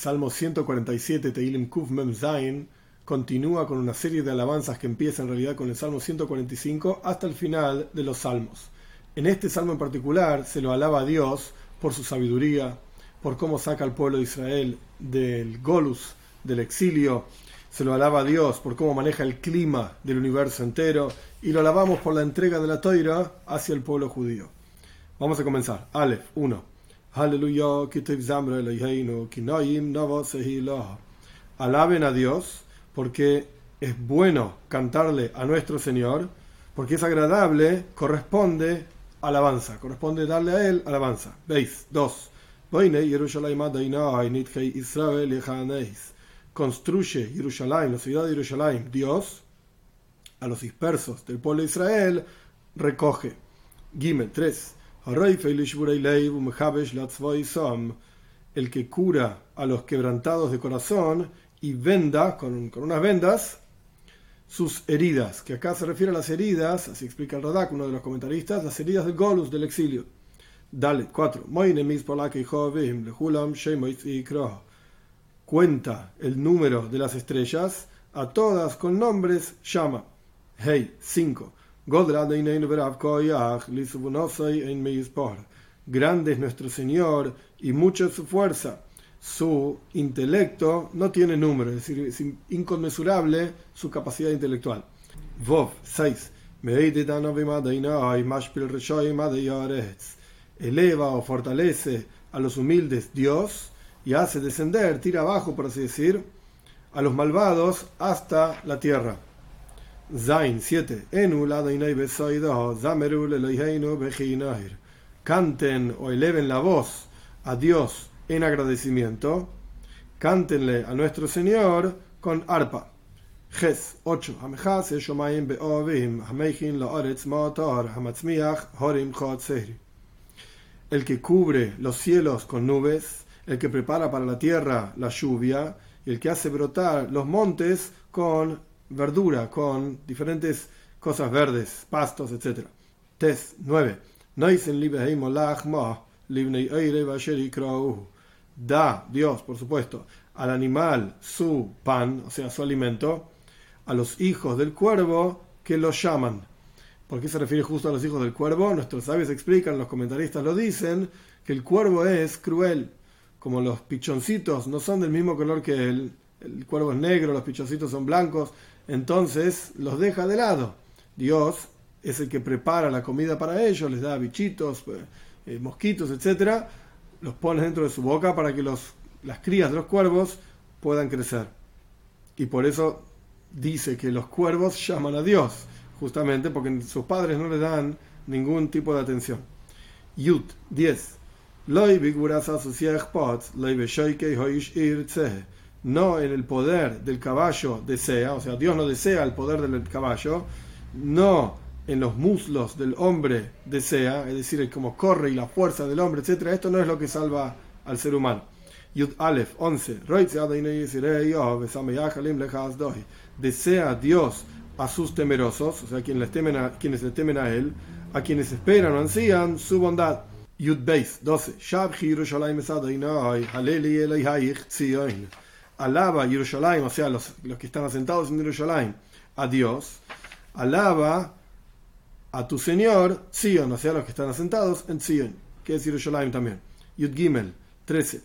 Salmo 147, Teilim Kuf Mem Zain, continúa con una serie de alabanzas que empieza en realidad con el Salmo 145 hasta el final de los Salmos. En este salmo en particular se lo alaba a Dios por su sabiduría, por cómo saca al pueblo de Israel del Golus, del exilio. Se lo alaba a Dios por cómo maneja el clima del universo entero y lo alabamos por la entrega de la toira hacia el pueblo judío. Vamos a comenzar. Aleph 1. Aleluya, Alaben a Dios porque es bueno cantarle a nuestro Señor, porque es agradable, corresponde alabanza, corresponde darle a Él alabanza. Veis, 2. Construye Jerusalén, la ciudad de Jerusalén, Dios, a los dispersos del pueblo de Israel, recoge. Gimel 3. El que cura a los quebrantados de corazón y venda con, unas vendas sus heridas, que acá se refiere a las heridas, así explica el Radak, uno de los comentaristas, las heridas del Golus, del exilio. Dale, 4. Cuenta el número de las estrellas, a todas con nombres llama. Hey, 5. Grande es nuestro Señor y mucha es su fuerza. Su intelecto no tiene número, es decir, es inconmensurable su capacidad intelectual. Vov 6. Eleva o fortalece a los humildes Dios y hace descender, tira abajo, por así decir, a los malvados hasta la tierra. Zain 7. Canten o eleven la voz a Dios en agradecimiento. Cántenle a nuestro Señor con arpa. Ges 8. El que cubre los cielos con nubes, el que prepara para la tierra la lluvia, y el que hace brotar los montes con verdura, con diferentes cosas verdes, pastos, etc. Tes 9. Da Dios, por supuesto, al animal su pan, o sea, su alimento, a los hijos del cuervo que lo llaman. ¿Por qué se refiere justo a los hijos del cuervo? Nuestros sabios explican, los comentaristas lo dicen, que el cuervo es cruel. Como los pichoncitos no son del mismo color que él, el cuervo es negro, los pichoncitos son blancos, entonces los deja de lado. Dios es el que prepara la comida para ellos, les da bichitos, eh, mosquitos, etc. Los pone dentro de su boca para que los, las crías de los cuervos puedan crecer. Y por eso dice que los cuervos llaman a Dios, justamente porque sus padres no le dan ningún tipo de atención. Yud 10 no en el poder del caballo desea, o sea, Dios no desea el poder del caballo, no en los muslos del hombre desea, es decir, como corre y la fuerza del hombre, etc. Esto no es lo que salva al ser humano. Yud Aleph 11. Desea Dios a sus temerosos, o sea, quienes, les temen a, quienes le temen a Él, a quienes esperan o ansían su bondad. Yud Beis 12 alaba Jerusalén, o sea, los, los que están asentados en Jerusalén, a Dios, alaba a tu Señor, Sion, o sea, los que están asentados en Sion, que es Jerusalén también. Yud Gimel 13.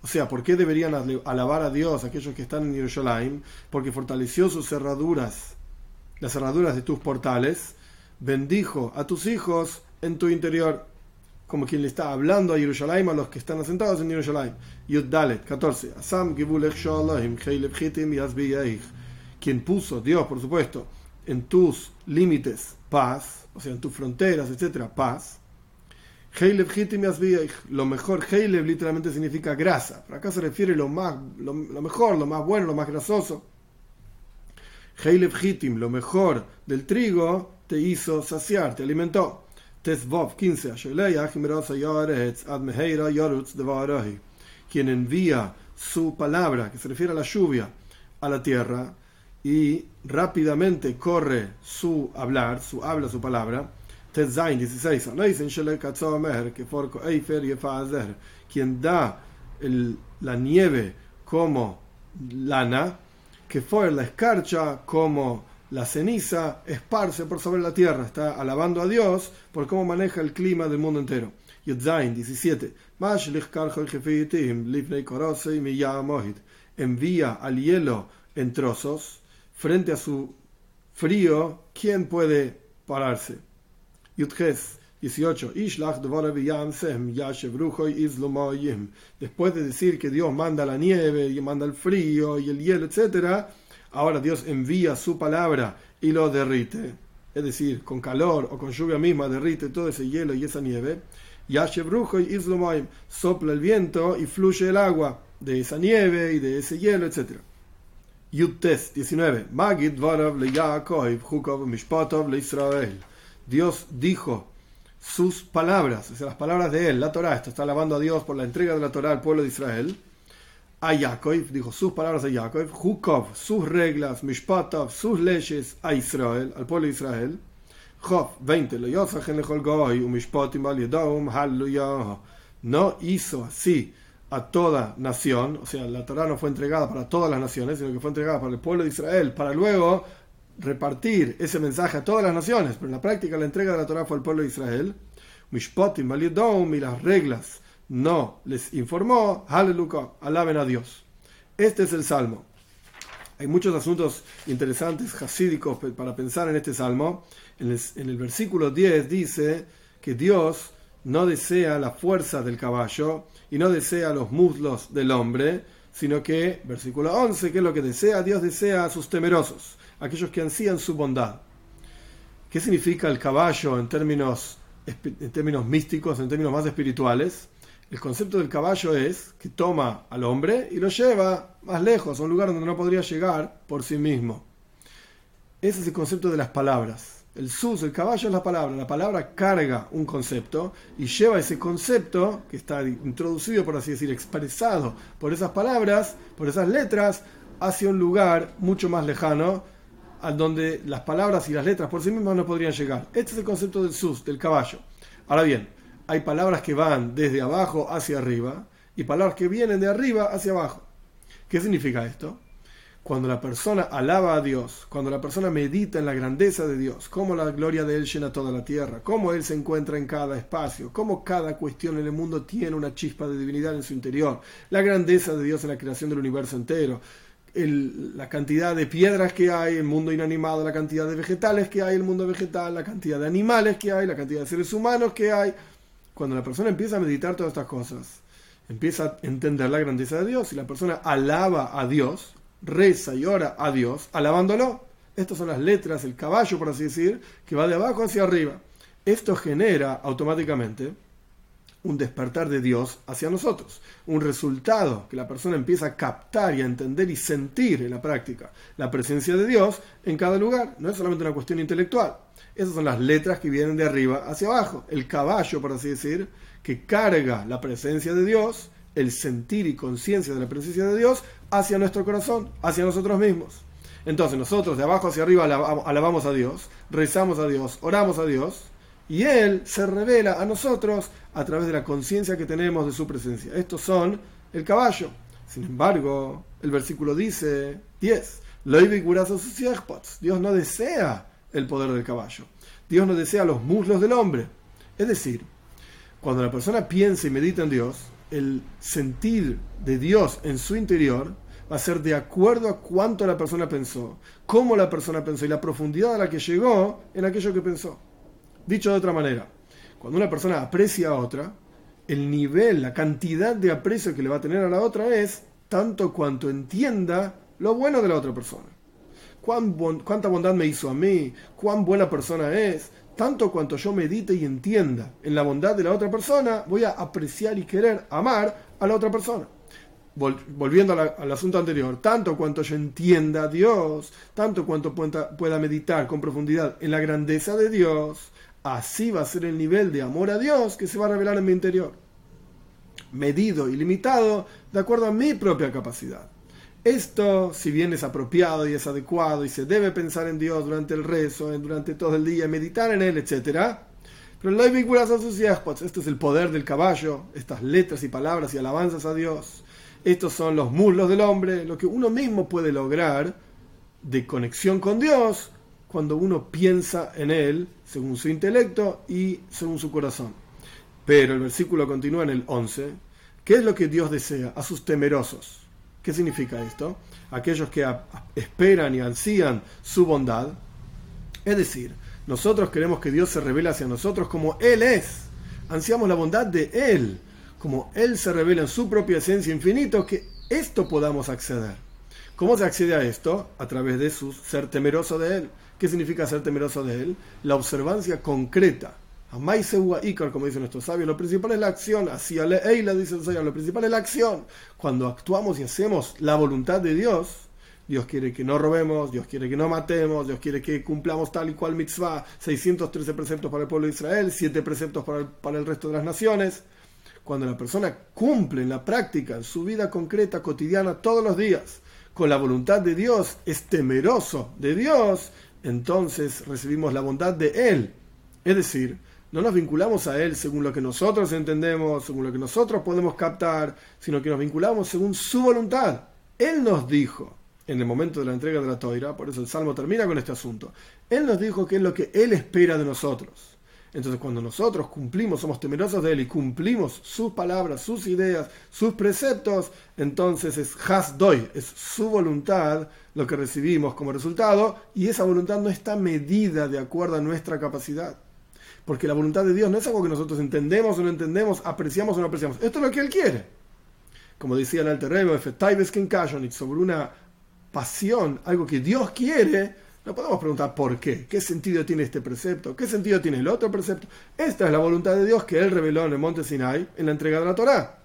O sea, ¿por qué deberían alabar a Dios aquellos que están en Jerusalén? Porque fortaleció sus cerraduras, las cerraduras de tus portales, bendijo a tus hijos en tu interior como quien le está hablando a Jerusalén, a los que están asentados en Jerusalén. Yud Dalet, 14. Asam Quien puso, Dios, por supuesto, en tus límites paz, o sea, en tus fronteras, etcétera, paz. Lo mejor, Heilev literalmente significa grasa. Pero acá se refiere lo, más, lo, mejor, lo más bueno, lo más grasoso. Heilev Hitim, lo mejor del trigo, te hizo saciar, te alimentó. Tesvov 15. Quien envía su palabra, que se refiere a la lluvia, a la tierra, y rápidamente corre su hablar, su habla, su palabra. Tetzain 16. Quien da el, la nieve como lana, que fue la escarcha como la ceniza, esparce por sobre la tierra. Está alabando a Dios por cómo maneja el clima del mundo entero. Yudzain 17. Envía al hielo en trozos frente a su frío. ¿Quién puede pararse? Yudges 18. Después de decir que Dios manda la nieve y manda el frío y el hielo, etc., ahora Dios envía su palabra y lo derrite. Es decir, con calor o con lluvia misma derrite todo ese hielo y esa nieve. Yashebrujo y Islomoim sopla el viento y fluye el agua de esa nieve y de ese hielo, etc. Yutes 19. Magid Varav le Jukov Mishpatov le Israel. Dios dijo sus palabras, o sea, las palabras de él, la Torah, esto está alabando a Dios por la entrega de la Torah al pueblo de Israel. A Yaakov, dijo sus palabras a Yaakov, Jukov, sus reglas, Mishpatov, sus leyes a Israel, al pueblo de Israel. Job 20. No hizo así a toda nación, o sea, la Torah no fue entregada para todas las naciones, sino que fue entregada para el pueblo de Israel, para luego repartir ese mensaje a todas las naciones, pero en la práctica la entrega de la Torah fue al pueblo de Israel. Mishpotim y las reglas no les informó, aleluya, alaben a Dios. Este es el salmo. Hay muchos asuntos interesantes, hasídicos, para pensar en este salmo. En el, versículo 10 dice que Dios no desea la fuerza del caballo y no desea los muslos del hombre, sino que, versículo 11, que es lo que desea? Dios desea a sus temerosos, aquellos que ansían su bondad. ¿Qué significa el caballo en términos, en términos místicos, en términos más espirituales? El concepto del caballo es que toma al hombre y lo lleva más lejos, a un lugar donde no podría llegar por sí mismo. Ese es el concepto de las palabras. El sus, el caballo es la palabra. La palabra carga un concepto y lleva ese concepto, que está introducido, por así decir, expresado por esas palabras, por esas letras, hacia un lugar mucho más lejano, al donde las palabras y las letras por sí mismas no podrían llegar. Este es el concepto del sus, del caballo. Ahora bien, hay palabras que van desde abajo hacia arriba y palabras que vienen de arriba hacia abajo. ¿Qué significa esto? cuando la persona alaba a Dios, cuando la persona medita en la grandeza de Dios, cómo la gloria de Él llena toda la tierra, cómo Él se encuentra en cada espacio, cómo cada cuestión en el mundo tiene una chispa de divinidad en su interior, la grandeza de Dios en la creación del universo entero, la cantidad de piedras que hay, el mundo inanimado, la cantidad de vegetales que hay, el mundo vegetal, la cantidad de animales que hay, la cantidad de seres humanos que hay. Cuando la persona empieza a meditar todas estas cosas, empieza a entender la grandeza de Dios y la persona alaba a Dios, reza y ora a Dios, alabándolo. Estas son las letras, el caballo, por así decir, que va de abajo hacia arriba. Esto genera automáticamente un despertar de Dios hacia nosotros, un resultado que la persona empieza a captar y a entender y sentir en la práctica la presencia de Dios en cada lugar. No es solamente una cuestión intelectual. Esas son las letras que vienen de arriba hacia abajo. El caballo, por así decir, que carga la presencia de Dios el sentir y conciencia de la presencia de Dios hacia nuestro corazón, hacia nosotros mismos. Entonces nosotros de abajo hacia arriba alabamos a Dios, rezamos a Dios, oramos a Dios, y Él se revela a nosotros a través de la conciencia que tenemos de su presencia. Estos son el caballo. Sin embargo, el versículo dice 10. Dios no desea el poder del caballo. Dios no desea los muslos del hombre. Es decir, cuando la persona piensa y medita en Dios, el sentir de Dios en su interior va a ser de acuerdo a cuánto la persona pensó, cómo la persona pensó y la profundidad a la que llegó en aquello que pensó. Dicho de otra manera, cuando una persona aprecia a otra, el nivel, la cantidad de aprecio que le va a tener a la otra es tanto cuanto entienda lo bueno de la otra persona. Cuán cuánta bondad me hizo a mí, cuán buena persona es, tanto cuanto yo medite y entienda en la bondad de la otra persona, voy a apreciar y querer amar a la otra persona. Volviendo al asunto anterior, tanto cuanto yo entienda a Dios, tanto cuanto pueda meditar con profundidad en la grandeza de Dios, así va a ser el nivel de amor a Dios que se va a revelar en mi interior. Medido y limitado de acuerdo a mi propia capacidad. Esto, si bien es apropiado y es adecuado y se debe pensar en Dios durante el rezo, durante todo el día, meditar en Él, etc., Pero no hay vinculación sus Este es el poder del caballo, estas letras y palabras y alabanzas a Dios. Estos son los muslos del hombre, lo que uno mismo puede lograr de conexión con Dios cuando uno piensa en Él según su intelecto y según su corazón. Pero el versículo continúa en el 11. ¿Qué es lo que Dios desea a sus temerosos? ¿Qué significa esto? Aquellos que esperan y ansían su bondad. Es decir, nosotros queremos que Dios se revele hacia nosotros como Él es. Ansiamos la bondad de Él, como Él se revela en su propia esencia infinito, que esto podamos acceder. ¿Cómo se accede a esto? A través de su ser temeroso de Él. ¿Qué significa ser temeroso de Él? La observancia concreta. Ikar, como dicen nuestros sabios, lo principal es la acción. Hacia Eila, dicen los lo principal es la acción. Cuando actuamos y hacemos la voluntad de Dios, Dios quiere que no robemos, Dios quiere que no matemos, Dios quiere que cumplamos tal y cual mitzvah, 613 preceptos para el pueblo de Israel, 7 preceptos para el, para el resto de las naciones. Cuando la persona cumple en la práctica, en su vida concreta, cotidiana, todos los días, con la voluntad de Dios, es temeroso de Dios, entonces recibimos la bondad de Él. Es decir, no nos vinculamos a Él según lo que nosotros entendemos, según lo que nosotros podemos captar, sino que nos vinculamos según su voluntad. Él nos dijo en el momento de la entrega de la toira, por eso el Salmo termina con este asunto, Él nos dijo que es lo que Él espera de nosotros. Entonces cuando nosotros cumplimos, somos temerosos de Él y cumplimos sus palabras, sus ideas, sus preceptos, entonces es Hasdoy, es su voluntad lo que recibimos como resultado y esa voluntad no está medida de acuerdo a nuestra capacidad. Porque la voluntad de Dios no es algo que nosotros entendemos o no entendemos, apreciamos o no apreciamos. Esto es lo que Él quiere. Como decía el Alter Rebbe, sobre una pasión, algo que Dios quiere, no podemos preguntar por qué, qué sentido tiene este precepto, qué sentido tiene el otro precepto. Esta es la voluntad de Dios que Él reveló en el monte Sinai en la entrega de la Torá.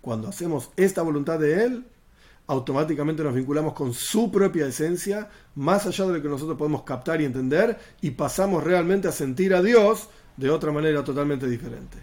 Cuando hacemos esta voluntad de Él, automáticamente nos vinculamos con su propia esencia, más allá de lo que nosotros podemos captar y entender, y pasamos realmente a sentir a Dios de otra manera totalmente diferente.